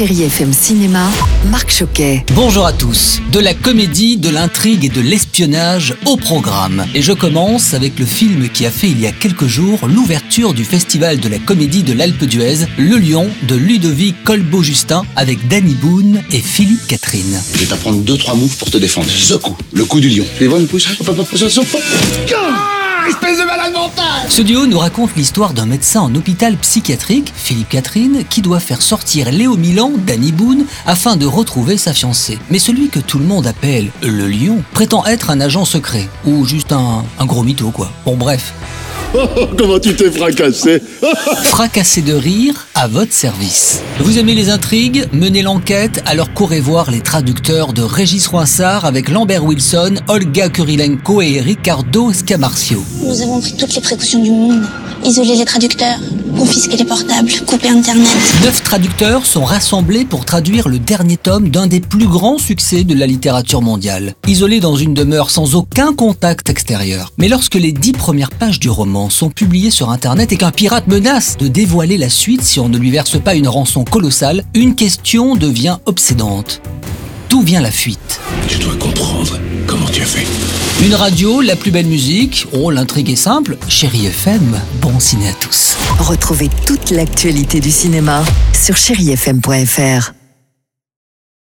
Chérie FM Cinéma, Marc Choquet. Bonjour à tous. De la comédie, de l'intrigue et de l'espionnage au programme. Et je commence avec le film qui a fait il y a quelques jours l'ouverture du festival de la comédie de l'Alpe d'Huez, Le Lion de Ludovic Colbeau-Justin avec Danny Boone et Philippe Catherine. Je vais t'apprendre deux, trois moves pour te défendre. Ce coup, le coup du lion. Tu les vois, une pousse Espèce de malade Ce duo nous raconte l'histoire d'un médecin en hôpital psychiatrique, Philippe Catherine, qui doit faire sortir Léo Milan, Danny Boone, afin de retrouver sa fiancée. Mais celui que tout le monde appelle le lion prétend être un agent secret, ou juste un, un gros mytho quoi. Bon bref, Comment tu t'es fracassé fracassé de rire à votre service. Vous aimez les intrigues Menez l'enquête, alors courez voir les traducteurs de Régis Roinsard avec Lambert Wilson, Olga Kurilenko et Ricardo Scamarcio. Nous avons pris toutes les précautions du monde. Isoler les traducteurs, confisquer les portables, couper Internet. Neuf traducteurs sont rassemblés pour traduire le dernier tome d'un des plus grands succès de la littérature mondiale, isolé dans une demeure sans aucun contact extérieur. Mais lorsque les dix premières pages du roman sont publiées sur Internet et qu'un pirate menace de dévoiler la suite si on ne lui verse pas une rançon colossale, une question devient obsédante. D'où vient la fuite? Je dois comprendre comment tu as fait. Une radio, la plus belle musique, oh l'intrigue est simple, chérie FM, bon ciné à tous. Retrouvez toute l'actualité du cinéma sur chérifm.fr.